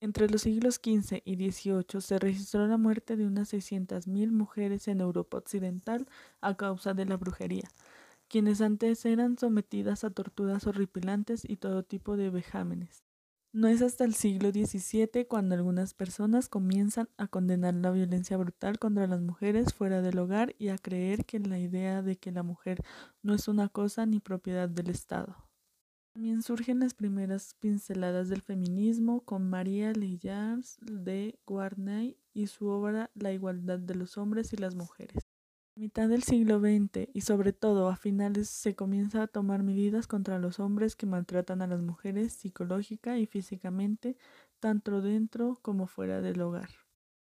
Entre los siglos XV y XVIII se registró la muerte de unas 600.000 mujeres en Europa Occidental a causa de la brujería, quienes antes eran sometidas a torturas horripilantes y todo tipo de vejámenes. No es hasta el siglo XVII cuando algunas personas comienzan a condenar la violencia brutal contra las mujeres fuera del hogar y a creer que la idea de que la mujer no es una cosa ni propiedad del Estado. También surgen las primeras pinceladas del feminismo con María Leyars de Guarnay y su obra La igualdad de los hombres y las mujeres. A mitad del siglo XX y sobre todo a finales se comienza a tomar medidas contra los hombres que maltratan a las mujeres psicológica y físicamente, tanto dentro como fuera del hogar.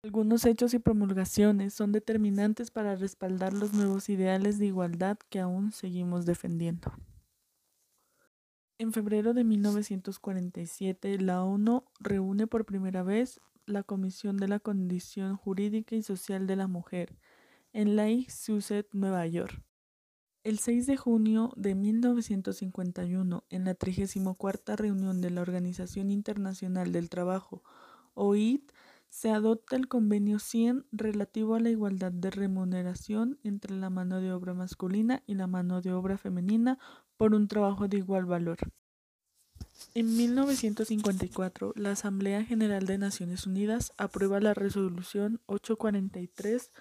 Algunos hechos y promulgaciones son determinantes para respaldar los nuevos ideales de igualdad que aún seguimos defendiendo. En febrero de 1947, la ONU reúne por primera vez la Comisión de la Condición Jurídica y Social de la Mujer, en Lake Nueva York. El 6 de junio de 1951, en la 34 reunión de la Organización Internacional del Trabajo, OIT, se adopta el Convenio 100 relativo a la igualdad de remuneración entre la mano de obra masculina y la mano de obra femenina por un trabajo de igual valor. En 1954, la Asamblea General de Naciones Unidas aprueba la resolución 843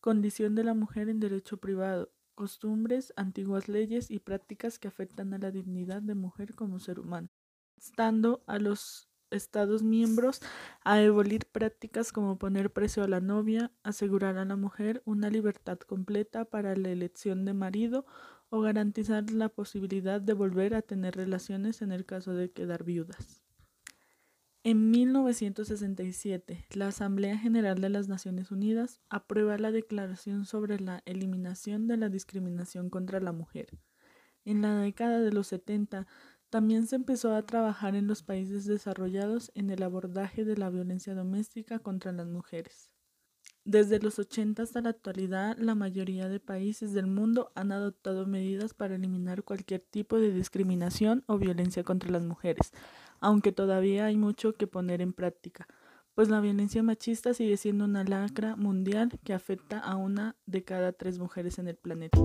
Condición de la mujer en derecho privado, costumbres, antiguas leyes y prácticas que afectan a la dignidad de mujer como ser humano, estando a los Estados miembros a abolir prácticas como poner precio a la novia, asegurar a la mujer una libertad completa para la elección de marido o garantizar la posibilidad de volver a tener relaciones en el caso de quedar viudas. En 1967, la Asamblea General de las Naciones Unidas aprueba la Declaración sobre la Eliminación de la Discriminación contra la Mujer. En la década de los 70, también se empezó a trabajar en los países desarrollados en el abordaje de la violencia doméstica contra las mujeres. Desde los 80 hasta la actualidad, la mayoría de países del mundo han adoptado medidas para eliminar cualquier tipo de discriminación o violencia contra las mujeres, aunque todavía hay mucho que poner en práctica, pues la violencia machista sigue siendo una lacra mundial que afecta a una de cada tres mujeres en el planeta.